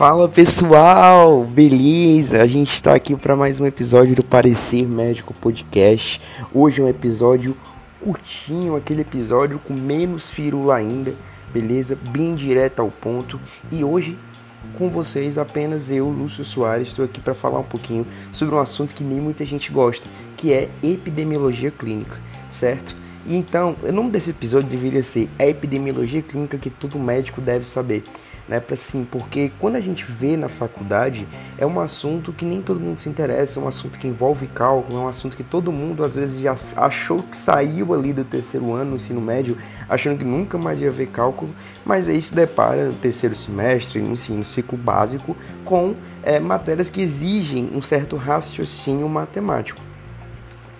Fala pessoal, beleza? A gente está aqui para mais um episódio do Parecer Médico Podcast. Hoje é um episódio curtinho, aquele episódio com menos firula ainda, beleza? Bem direto ao ponto. E hoje com vocês apenas eu, Lúcio Soares, estou aqui para falar um pouquinho sobre um assunto que nem muita gente gosta, que é epidemiologia clínica, certo? E então, o nome desse episódio deveria ser a epidemiologia clínica que todo médico deve saber né? Para sim, porque quando a gente vê na faculdade é um assunto que nem todo mundo se interessa, é um assunto que envolve cálculo, é um assunto que todo mundo às vezes já achou que saiu ali do terceiro ano, no ensino médio, achando que nunca mais ia ver cálculo, mas aí se depara no terceiro semestre, no ensino ciclo básico, com é, matérias que exigem um certo raciocínio matemático.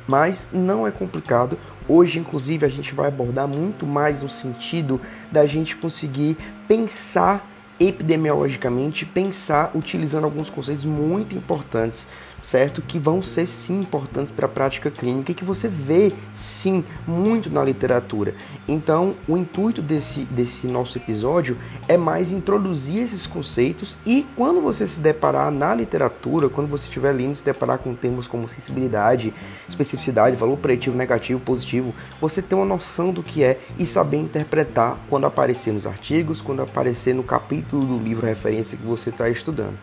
Mas não é complicado, Hoje, inclusive, a gente vai abordar muito mais o sentido da gente conseguir pensar epidemiologicamente, pensar utilizando alguns conceitos muito importantes certo? Que vão ser sim importantes para a prática clínica e que você vê sim muito na literatura. Então, o intuito desse, desse nosso episódio é mais introduzir esses conceitos e quando você se deparar na literatura, quando você estiver lendo se deparar com termos como sensibilidade, especificidade, valor preditivo, negativo, positivo, você ter uma noção do que é e saber interpretar quando aparecer nos artigos, quando aparecer no capítulo do livro referência que você está estudando,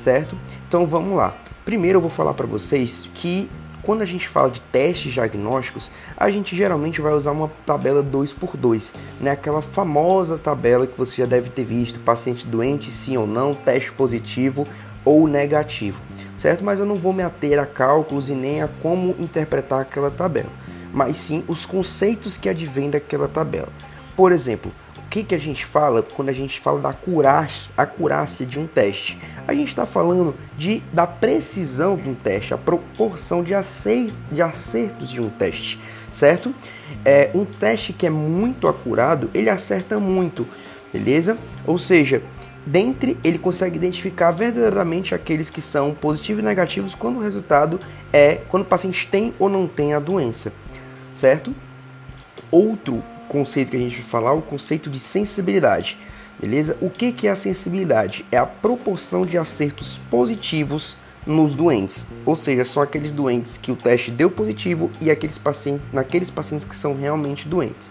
certo? Então vamos lá. Primeiro eu vou falar para vocês que quando a gente fala de testes diagnósticos, a gente geralmente vai usar uma tabela 2 por 2 né? Aquela famosa tabela que você já deve ter visto, paciente doente, sim ou não, teste positivo ou negativo, certo? Mas eu não vou me ater a cálculos e nem a como interpretar aquela tabela, mas sim os conceitos que advêm daquela tabela. Por exemplo, que, que a gente fala quando a gente fala da acurácia, acurácia de um teste? A gente está falando de, da precisão de um teste, a proporção de, acer, de acertos de um teste, certo? É, um teste que é muito acurado, ele acerta muito, beleza? Ou seja, dentre ele consegue identificar verdadeiramente aqueles que são positivos e negativos quando o resultado é quando o paciente tem ou não tem a doença, certo? Outro conceito que a gente vai falar, o conceito de sensibilidade. Beleza? O que, que é a sensibilidade? É a proporção de acertos positivos nos doentes, ou seja, são aqueles doentes que o teste deu positivo e aqueles pacientes, naqueles pacientes que são realmente doentes.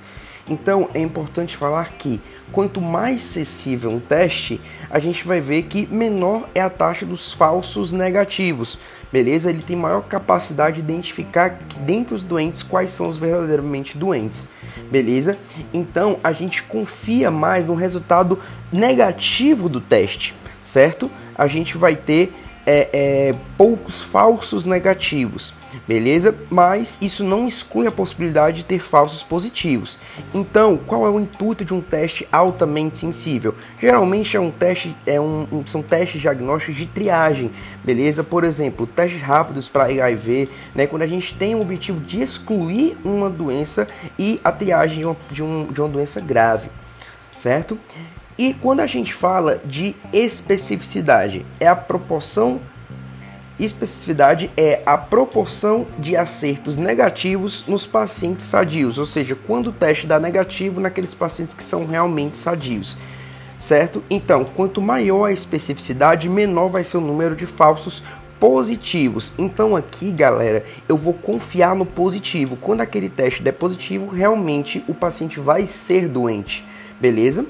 Então é importante falar que quanto mais sensível um teste, a gente vai ver que menor é a taxa dos falsos negativos. Beleza? Ele tem maior capacidade de identificar dentre os doentes quais são os verdadeiramente doentes beleza? Então a gente confia mais no resultado negativo do teste, certo? A gente vai ter é, é, poucos falsos negativos, beleza? Mas isso não exclui a possibilidade de ter falsos positivos. Então, qual é o intuito de um teste altamente sensível? Geralmente é um teste, é um, são testes diagnósticos de triagem, beleza? Por exemplo, testes rápidos para HIV, né? Quando a gente tem o objetivo de excluir uma doença e a triagem de uma, de, um, de uma doença grave, certo? E quando a gente fala de especificidade, é a proporção especificidade é a proporção de acertos negativos nos pacientes sadios, ou seja, quando o teste dá negativo naqueles pacientes que são realmente sadios, certo? Então, quanto maior a especificidade, menor vai ser o número de falsos positivos. Então aqui, galera, eu vou confiar no positivo. Quando aquele teste der positivo, realmente o paciente vai ser doente, beleza?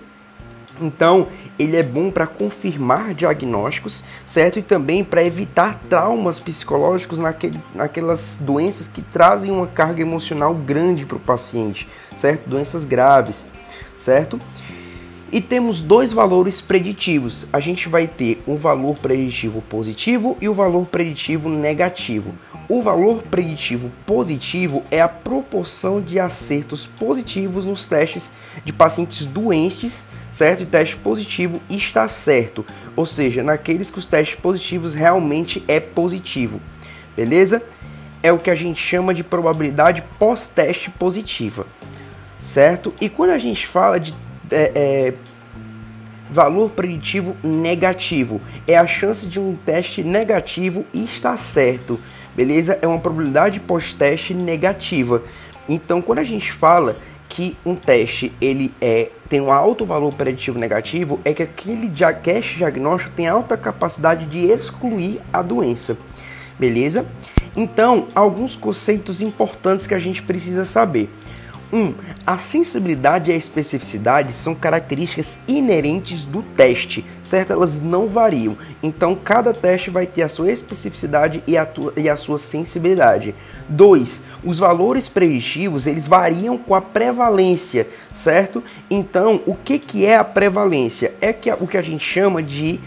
Então, ele é bom para confirmar diagnósticos, certo? E também para evitar traumas psicológicos naquele, naquelas doenças que trazem uma carga emocional grande para o paciente, certo? Doenças graves, certo? E temos dois valores preditivos. A gente vai ter um valor preditivo positivo e o valor preditivo negativo. O valor preditivo positivo é a proporção de acertos positivos nos testes de pacientes doentes, certo? E teste positivo está certo, ou seja, naqueles que os testes positivos realmente é positivo, beleza? É o que a gente chama de probabilidade pós-teste positiva, certo? E quando a gente fala de é, é, valor preditivo negativo, é a chance de um teste negativo estar certo beleza? É uma probabilidade pós-teste negativa. Então, quando a gente fala que um teste ele é tem um alto valor preditivo negativo é que aquele teste diagnóstico tem alta capacidade de excluir a doença. Beleza? Então, alguns conceitos importantes que a gente precisa saber. 1. Um, a sensibilidade e a especificidade são características inerentes do teste, certo? Elas não variam. Então, cada teste vai ter a sua especificidade e a, tua, e a sua sensibilidade. 2. Os valores preditivos, eles variam com a prevalência, certo? Então, o que, que é a prevalência? É que, o que a gente chama de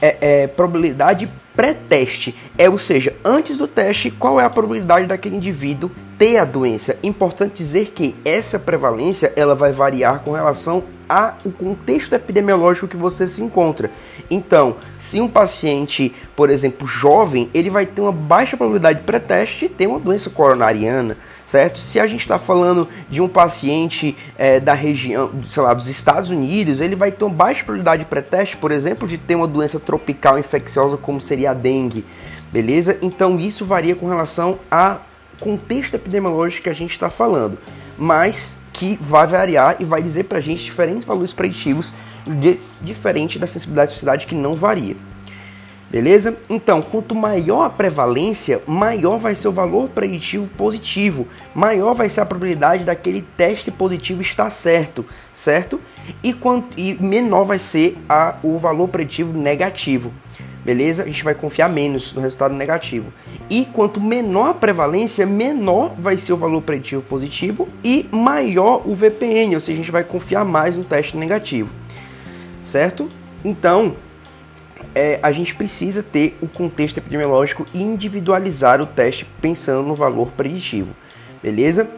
é, é, probabilidade pré-teste. É, ou seja, antes do teste, qual é a probabilidade daquele indivíduo ter a doença? Importante dizer que essa prevalência ela vai variar com relação ao contexto epidemiológico que você se encontra. Então, se um paciente, por exemplo, jovem, ele vai ter uma baixa probabilidade pré-teste de ter uma doença coronariana, certo? Se a gente está falando de um paciente é, da região, sei lá, dos Estados Unidos, ele vai ter uma baixa probabilidade pré-teste, por exemplo, de ter uma doença tropical infecciosa como seria a dengue, beleza? Então isso varia com relação ao contexto epidemiológico que a gente está falando, mas que vai variar e vai dizer para a gente diferentes valores preditivos de, diferente da sensibilidade da sociedade que não varia. Beleza? Então, quanto maior a prevalência, maior vai ser o valor preditivo positivo, maior vai ser a probabilidade daquele teste positivo estar certo, certo? E, quanto, e menor vai ser a, o valor preditivo negativo. Beleza? A gente vai confiar menos no resultado negativo. E quanto menor a prevalência, menor vai ser o valor preditivo positivo e maior o VPN, ou seja, a gente vai confiar mais no teste negativo. Certo? Então, é, a gente precisa ter o contexto epidemiológico e individualizar o teste pensando no valor preditivo, beleza?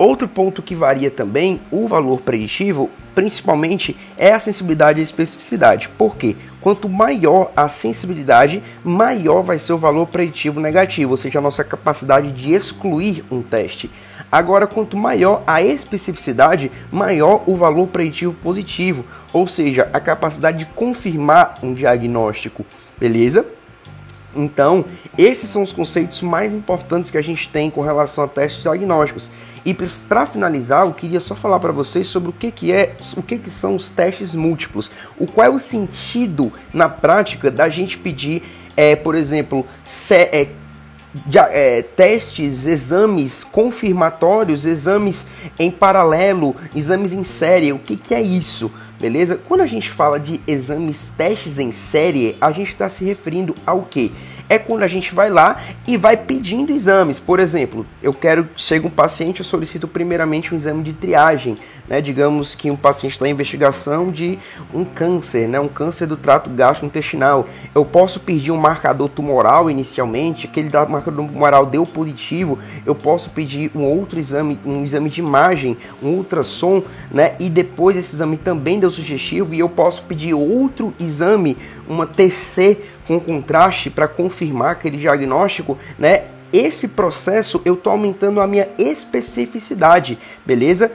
Outro ponto que varia também o valor preditivo, principalmente, é a sensibilidade e a especificidade. Por quê? Quanto maior a sensibilidade, maior vai ser o valor preditivo negativo, ou seja, a nossa capacidade de excluir um teste. Agora, quanto maior a especificidade, maior o valor preditivo positivo, ou seja, a capacidade de confirmar um diagnóstico, beleza? Então, esses são os conceitos mais importantes que a gente tem com relação a testes diagnósticos. E para finalizar, eu queria só falar para vocês sobre o que, que é, o que, que são os testes múltiplos. O qual é o sentido na prática da gente pedir, é, por exemplo, se, é, é, testes, exames confirmatórios, exames em paralelo, exames em série. O que, que é isso? Beleza? Quando a gente fala de exames, testes em série, a gente está se referindo ao que? É quando a gente vai lá e vai pedindo exames. Por exemplo, eu quero, chega um paciente, eu solicito primeiramente um exame de triagem, né? Digamos que um paciente está em investigação de um câncer, né? Um câncer do trato gastrointestinal. Eu posso pedir um marcador tumoral inicialmente, aquele marcador tumoral deu positivo, eu posso pedir um outro exame, um exame de imagem, um ultrassom, né? E depois esse exame também deu sugestivo e eu posso pedir outro exame, uma TC com contraste para confirmar aquele diagnóstico, né? Esse processo eu estou aumentando a minha especificidade, beleza?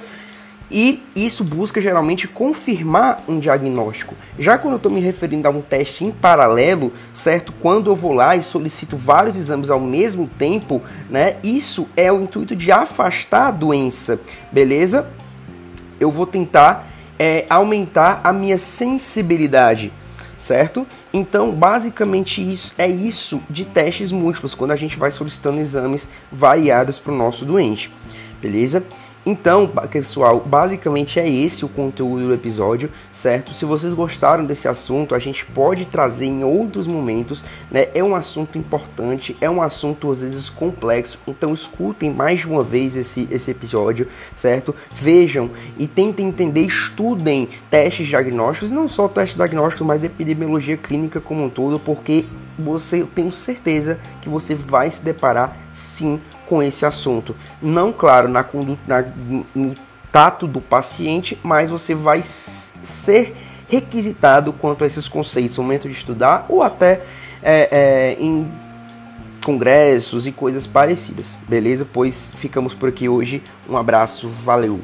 E isso busca geralmente confirmar um diagnóstico. Já quando eu estou me referindo a um teste em paralelo, certo? Quando eu vou lá e solicito vários exames ao mesmo tempo, né? Isso é o intuito de afastar a doença, beleza? Eu vou tentar é, aumentar a minha sensibilidade certo? Então, basicamente isso é isso de testes múltiplos quando a gente vai solicitando exames variados para o nosso doente, beleza? Então, pessoal, basicamente é esse o conteúdo do episódio, certo? Se vocês gostaram desse assunto, a gente pode trazer em outros momentos, né? É um assunto importante, é um assunto às vezes complexo, então escutem mais de uma vez esse, esse episódio, certo? Vejam e tentem entender, estudem testes diagnósticos, não só testes diagnósticos, mas epidemiologia clínica como um todo, porque você, eu tenho certeza que você vai se deparar sim com esse assunto. Não, claro, na, na, no tato do paciente, mas você vai ser requisitado quanto a esses conceitos no momento de estudar ou até é, é, em congressos e coisas parecidas. Beleza? Pois ficamos por aqui hoje. Um abraço, valeu!